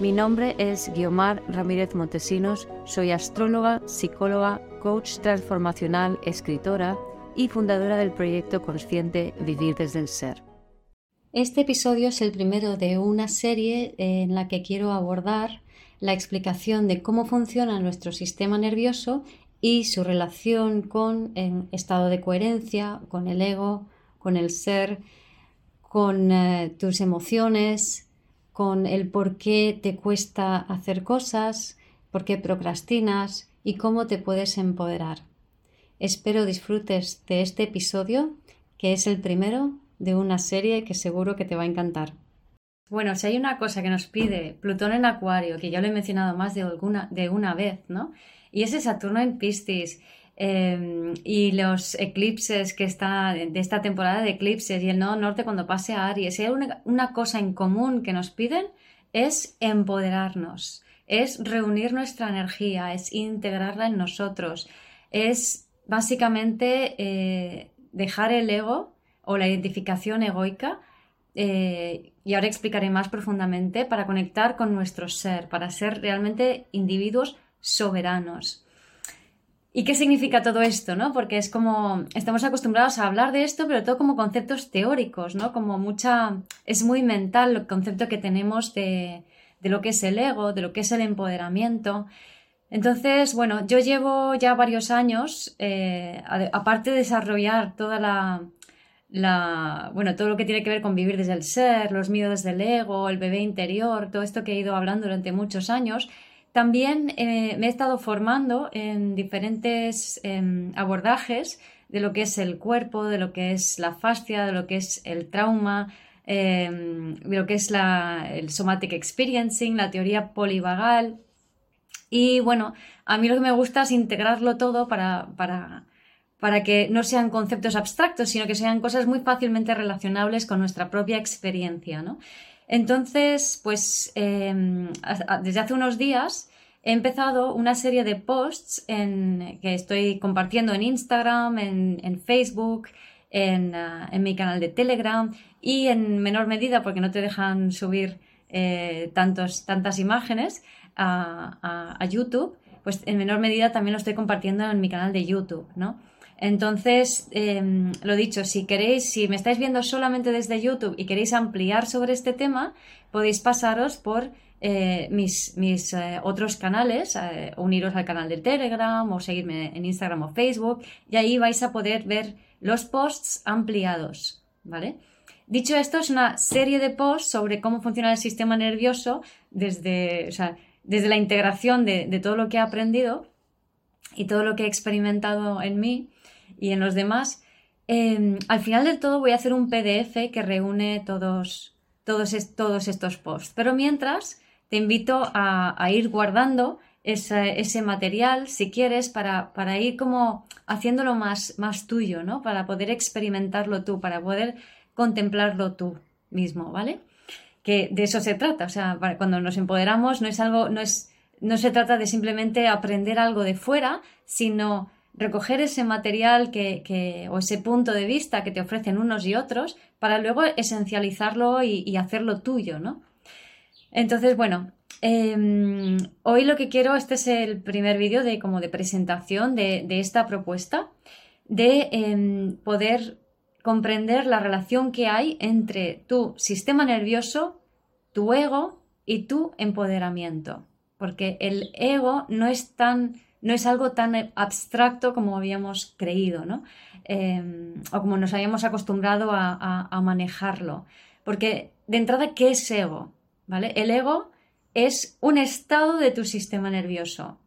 Mi nombre es Guiomar Ramírez Montesinos, soy astróloga, psicóloga, coach transformacional, escritora y fundadora del proyecto consciente Vivir desde el Ser. Este episodio es el primero de una serie en la que quiero abordar la explicación de cómo funciona nuestro sistema nervioso y su relación con el estado de coherencia, con el ego, con el ser, con eh, tus emociones, con el por qué te cuesta hacer cosas, por qué procrastinas y cómo te puedes empoderar. Espero disfrutes de este episodio, que es el primero de una serie que seguro que te va a encantar. Bueno, si hay una cosa que nos pide Plutón en Acuario, que ya lo he mencionado más de, alguna, de una vez, ¿no? Y ese Saturno en Piscis Em, y los eclipses que está de esta temporada de eclipses y el nodo norte cuando pase a Aries. Hay una, cosa en común que nos piden es empoderarnos, es reunir nuestra energía, es integrarla en nosotros, es básicamente eh, dejar el ego o la identificación egoica eh, y ahora explicaré más profundamente para conectar con nuestro ser, para ser realmente individuos soberanos. ¿Y qué significa todo esto? ¿no? Porque es como, estamos acostumbrados a hablar de esto, pero todo como conceptos teóricos, ¿no? Como mucha, es muy mental el concepto que tenemos de, lo que es el ego, de lo que es el empoderamiento. Entonces, bueno, yo llevo ya varios años, eh, aparte de desarrollar toda la, la, bueno, todo lo que tiene que ver con vivir desde el ser, los miedos del ego, el bebé interior, todo esto que he ido hablando durante muchos años, también eh, me he estado formando en diferentes em, abordajes de lo que es el cuerpo, de lo que es la fascia, de lo que es el trauma, em, de lo que es el somatic experiencing, la teoría polivagal. Y bueno, a mí lo que me gusta es integrarlo todo para, para, para que no sean conceptos abstractos, sino que sean cosas muy fácilmente relacionables con nuestra propia experiencia, ¿no? Entonces, pues em, desde hace unos días he empezado una serie de posts que estoy compartiendo en Instagram, en, Facebook, en, ah, en, mi canal de Telegram y en menor medida, porque no te dejan subir eh, tantas imágenes a, YouTube, pues en menor medida también lo estoy compartiendo en mi canal de YouTube, ¿no? Entonces, em, lo dicho, si queréis, si me estáis viendo solamente desde YouTube y queréis ampliar sobre este tema, podéis pasaros por eh, mis, mis eh, otros canales, eh, uniros al canal de Telegram o seguirme en Instagram o Facebook y ahí vais a poder ver los posts ampliados, ¿vale? Dicho esto, es una serie de posts sobre cómo funciona el sistema nervioso desde, desde la integración de, todo lo que he aprendido y todo lo que he experimentado en mí y en los demás, em, al final del todo voy a hacer un PDF que reúne todos, todos, todos estos posts. Pero mientras, te invito a, ir guardando ese, material, si quieres, para, para, ir como haciéndolo más, más tuyo, ¿no? Para poder experimentarlo tú, para poder contemplarlo tú mismo, ¿vale? Que de eso se trata. O sea, cuando nos empoderamos no es algo, no es, no se trata de simplemente aprender algo de fuera, sino recoger ese material que, o ese punto de vista que te ofrecen unos y otros para luego esencializarlo y, hacerlo tuyo, ¿no? Entonces, bueno, em, hoy lo que quiero, este es el primer vídeo de como de presentación de, esta propuesta, de em, poder comprender la relación que hay entre tu sistema nervioso, tu ego y tu empoderamiento. Porque el ego no es tan no es algo tan abstracto como habíamos creído, ¿no? Em, o como nos habíamos acostumbrado a, manejarlo. Porque de entrada, ¿qué es ego? ¿Vale? El ego es un estado de tu sistema nervioso.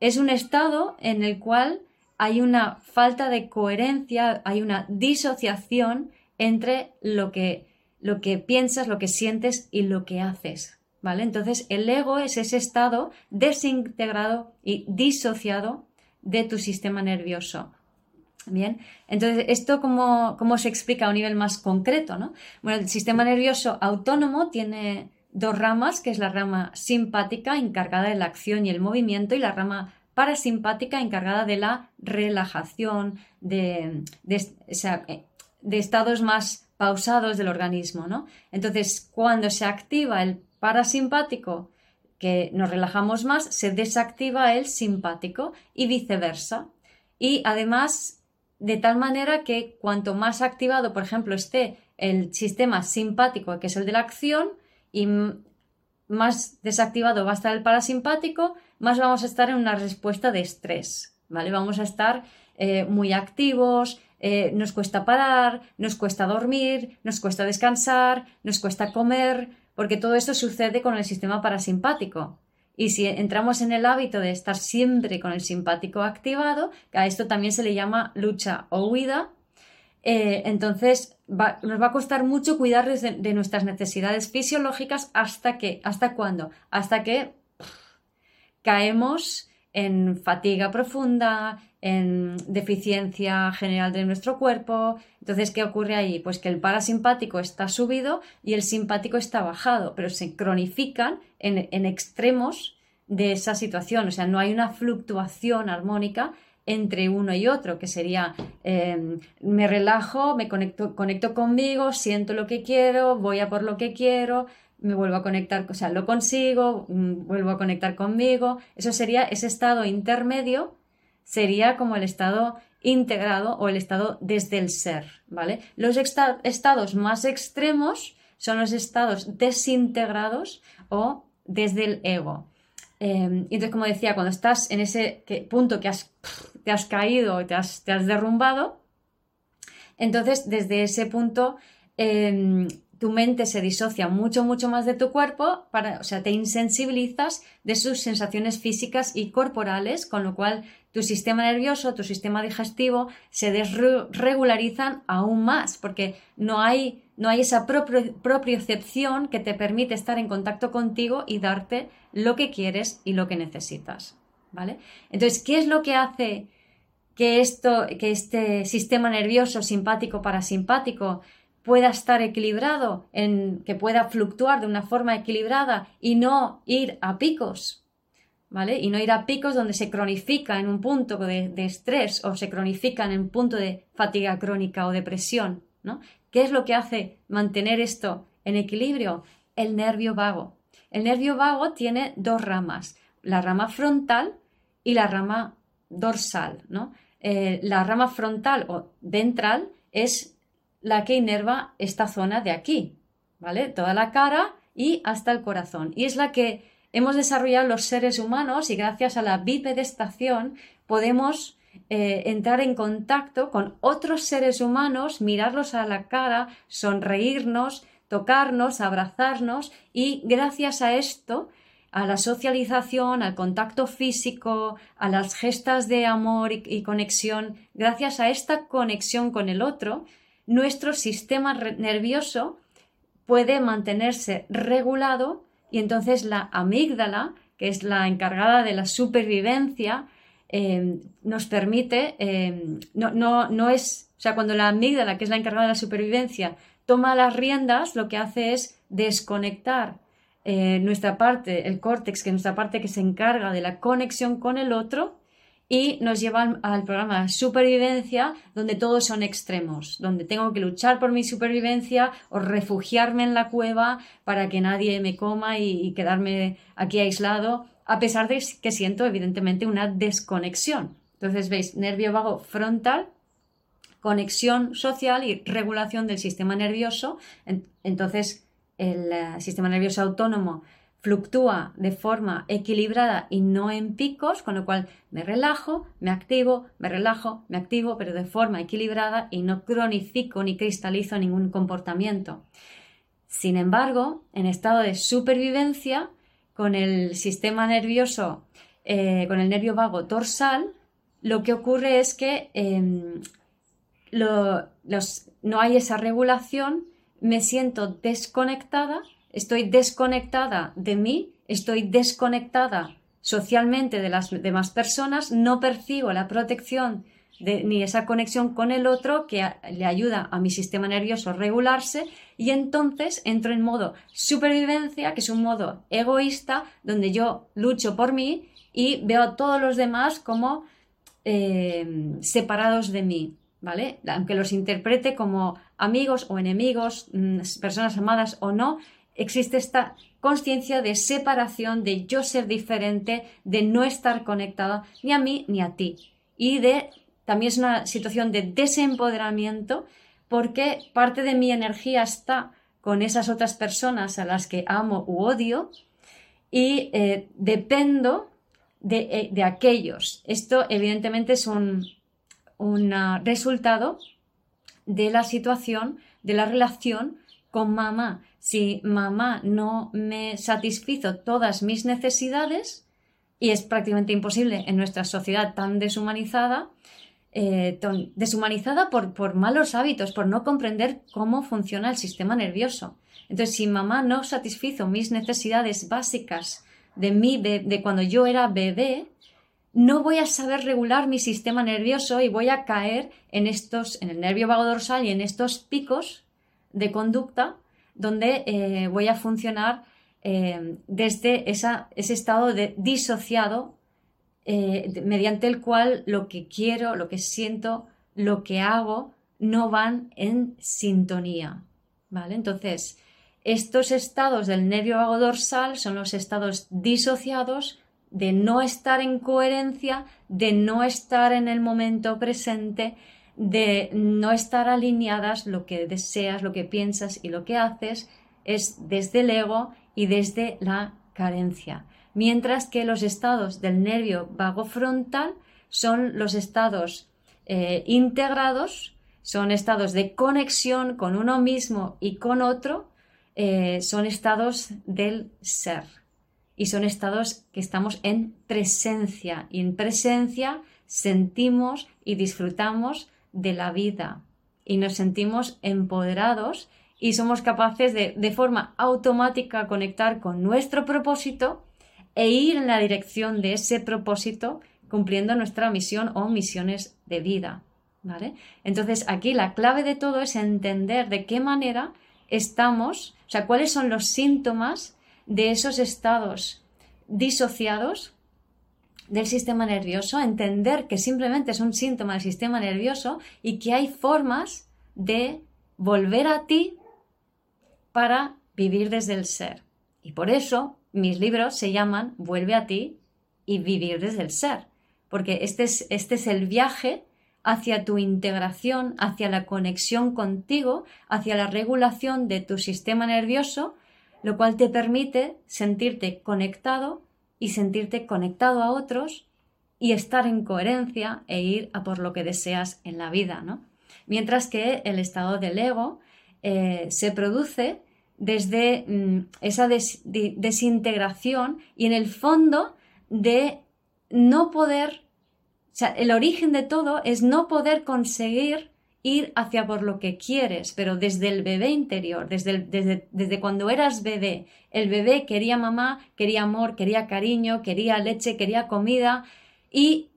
Es un estado en el cual hay una falta de coherencia, hay una disociación entre lo que, lo que piensas, lo que sientes y lo que haces. ¿vale? Entonces el ego es ese estado desintegrado y disociado de tu sistema nervioso. Bien, entonces, ¿esto cómo, cómo, se explica a un nivel más concreto? ¿no? Bueno, el sistema nervioso autónomo tiene dos ramas, que es la rama simpática encargada de la acción y el movimiento y la rama parasimpática encargada de la relajación, de, de, estados más pausados del organismo. ¿no? Entonces, cuando se activa el parasimpático, que nos relajamos más, se desactiva el simpático y viceversa. Y además, de tal manera que cuanto más activado, por ejemplo, esté el sistema simpático, que es el de la acción, y más desactivado va a estar el parasimpático, más vamos a estar en una respuesta de estrés, ¿vale? Vamos a estar eh, muy activos, eh, nos cuesta parar, nos cuesta dormir, nos cuesta descansar, nos cuesta comer, porque todo esto sucede con el sistema parasimpático. Y si entramos en el hábito de estar siempre con el simpático activado, a esto también se le llama lucha o huida, eh, entonces nos va a costar mucho cuidar de, nuestras necesidades fisiológicas hasta que, ¿hasta cuándo? Hasta que caemos en fatiga profunda, en deficiencia general de nuestro cuerpo. Entonces, ¿qué ocurre ahí? Pues que el parasimpático está subido y el simpático está bajado, pero se cronifican en, en extremos de esa situación. O sea, no hay una fluctuación armónica entre uno y otro, que sería em, me relajo, me conecto, conecto conmigo, siento lo que quiero, voy a por lo que quiero, me vuelvo a conectar, o sea, lo consigo, mm, vuelvo a conectar conmigo. Eso sería ese estado intermedio, sería como el estado integrado o el estado desde el ser, ¿vale? Los estados más extremos son los estados desintegrados o desde el ego. Y entonces, como decía, cuando estás en ese punto que has, te has caído, te has, te has derrumbado, entonces desde ese punto em, tu mente se disocia mucho, mucho más de tu cuerpo, para, o sea, te insensibilizas de sus sensaciones físicas y corporales, con lo cual tu sistema nervioso, tu sistema digestivo se desregularizan aún más, porque no hay, no hay esa propiocepción que te permite estar en contacto contigo y darte lo que quieres y lo que necesitas. ¿Vale? Entonces, ¿qué es lo que hace que, esto, que este sistema nervioso simpático parasimpático pueda estar equilibrado, en, que pueda fluctuar de una forma equilibrada y no ir a picos, ¿vale? Y no ir a picos donde se cronifica en un punto de, estrés o se cronifica en un punto de fatiga crónica o depresión, ¿no? ¿Qué es lo que hace mantener esto en equilibrio? El nervio vago. El nervio vago tiene dos ramas, la rama frontal y la rama dorsal, ¿no? Eh, la rama frontal o ventral es la que inerva esta zona de aquí, ¿vale? Toda la cara y hasta el corazón. Y es la que hemos desarrollado los seres humanos y gracias a la bipedestación podemos eh, entrar en contacto con otros seres humanos, mirarlos a la cara, sonreírnos, tocarnos, abrazarnos y gracias a esto a la socialización, al contacto físico, a las gestas de amor y, conexión, gracias a esta conexión con el otro, nuestro sistema nervioso puede mantenerse regulado y entonces la amígdala, que es la encargada de la supervivencia, em, nos permite, em, no, no, no es, o sea, cuando la amígdala, que es la encargada de la supervivencia, toma las riendas, lo que hace es desconectar eh, nuestra parte, el córtex, que es nuestra parte que se encarga de la conexión con el otro, y nos llevan al programa supervivencia donde todos son extremos, donde tengo que luchar por mi supervivencia o refugiarme en la cueva para que nadie me coma y, quedarme aquí aislado, a pesar de que siento evidentemente una desconexión. Entonces, veis, nervio vago frontal, conexión social y regulación del sistema nervioso. Entonces, el eh, sistema nervioso autónomo fluctúa de forma equilibrada y no en picos, con lo cual me relajo, me activo, me relajo, me activo, pero de forma equilibrada y no cronifico ni cristalizo ningún comportamiento. Sin embargo, en estado de supervivencia, con el sistema nervioso, eh, con el nervio vago dorsal, lo que ocurre es que em, no hay esa regulación, me siento desconectada estoy desconectada de mí, estoy desconectada socialmente de las demás personas, no percibo la protección ni esa conexión con el otro que le ayuda a mi sistema nervioso a regularse y entonces entro en modo supervivencia, que es un modo egoísta, donde yo lucho por mí y veo a todos los demás como eh, separados de mí, ¿vale? Aunque los interprete como amigos o enemigos, mm, personas amadas o no, existe esta conciencia de separación, de yo ser diferente, de no estar conectada ni a mí ni a ti y de también es una situación de desempoderamiento porque parte de mi energía está con esas otras personas a las que amo u odio y eh, dependo eh, de, aquellos. Esto evidentemente es un, un resultado de la situación, de la relación con mamá. Si mamá no me satisfizo todas mis necesidades, y es prácticamente imposible en nuestra sociedad tan deshumanizada, eh, deshumanizada por, por malos hábitos, por no comprender cómo funciona el sistema nervioso. Entonces, si mamá no satisfizo mis necesidades básicas de mí, de, cuando yo era bebé, no voy a saber regular mi sistema nervioso y voy a caer en estos, en el nervio vago dorsal y en estos picos de conducta donde eh, voy a funcionar eh, desde ese estado de disociado eh, mediante el cual lo que quiero, lo que siento, lo que hago no van en sintonía. ¿Vale? Entonces, estos estados del nervio vago dorsal son los estados disociados de no estar en coherencia, de no estar en el momento presente, de no estar alineadas lo que deseas, lo que piensas y lo que haces es desde el ego y desde la carencia. Mientras que los estados del nervio vago frontal son los estados eh, integrados, son estados de conexión con uno mismo y con otro, eh, son estados del ser. Y son estados que estamos en presencia. Y en presencia sentimos y disfrutamos de la vida y nos sentimos empoderados y somos capaces de, de forma automática conectar con nuestro propósito e ir en la dirección de ese propósito cumpliendo nuestra misión o misiones de vida. ¿vale? Entonces aquí la clave de todo es entender de qué manera estamos, o sea, cuáles son los síntomas de esos estados disociados del sistema nervioso, entender que simplemente es un síntoma del sistema nervioso y que hay formas de volver a ti para vivir desde el ser. Y por eso mis libros se llaman Vuelve a ti y vivir desde el ser, porque este es, este es el viaje hacia tu integración, hacia la conexión contigo, hacia la regulación de tu sistema nervioso, lo cual te permite sentirte conectado y sentirte conectado a otros y estar en coherencia e ir a por lo que deseas en la vida, ¿no? Mientras que el estado del ego eh, se produce desde mm, esa desintegración y en el fondo de no poder, o sea, el origen de todo es no poder conseguir ir hacia por lo que quieres, pero desde el bebé interior, desde, desde, desde cuando eras bebé, el bebé quería mamá, quería amor, quería cariño, quería leche, quería comida y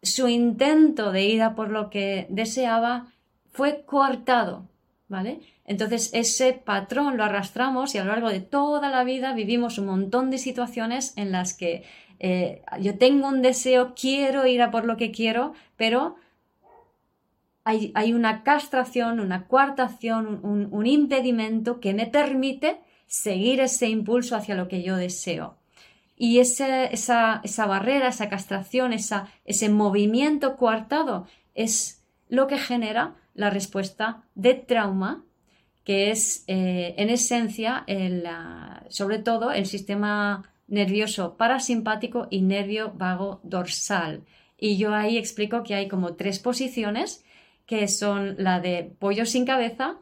su intento de ir a por lo que deseaba fue coartado, ¿vale? Entonces ese patrón lo arrastramos y a lo largo de toda la vida vivimos un montón de situaciones en las que eh, yo tengo un deseo, quiero ir a por lo que quiero, pero hay, una castración, una coartación, un, impedimento que me permite seguir ese impulso hacia lo que yo deseo. Y esa, esa, barrera, esa castración, ese movimiento coartado es lo que genera la respuesta de trauma que es eh, en esencia, sobre todo, el sistema nervioso parasimpático y nervio vago dorsal. Y yo ahí explico que hay como tres posiciones, que son la de pollo sin cabeza,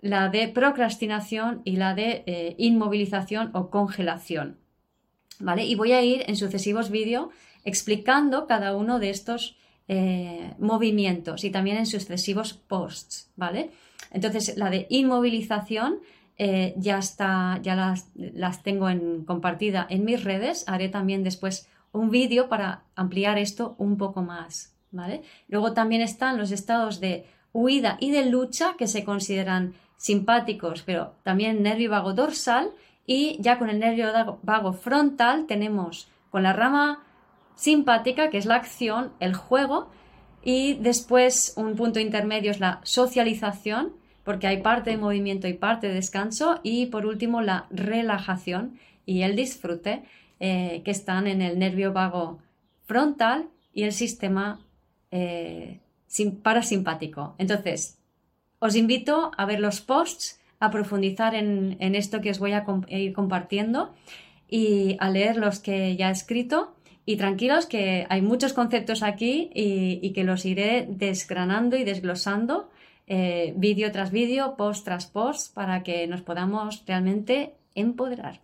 la de procrastinación y la de eh, inmovilización o congelación. ¿Vale? Y voy a ir en sucesivos vídeos explicando cada uno de estos eh, movimientos y también en sucesivos posts, ¿vale? Entonces, la de inmovilización eh, ya está, ya las, tengo en, compartida en mis redes. Haré también después un vídeo para ampliar esto un poco más. Luego también están los estados de huida y de lucha que se consideran simpáticos, pero también nervio vago dorsal y ya con el nervio vago frontal tenemos con la rama simpática, que es la acción, el juego, y después un punto intermedio es la socialización, porque hay parte de movimiento y parte de descanso, y por último la relajación y el disfrute, eh, que están en el nervio vago frontal y el sistema eh, parasimpático. Entonces, os invito a ver los posts, a profundizar en, esto que os voy a ir compartiendo y a leer los que ya he escrito. Y tranquilos que hay muchos conceptos aquí y, que los iré desgranando y desglosando eh, vídeo tras vídeo, post tras post, para que nos podamos realmente empoderar.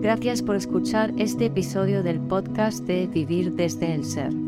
Gracias por escuchar este episodio del podcast de Vivir desde el Ser.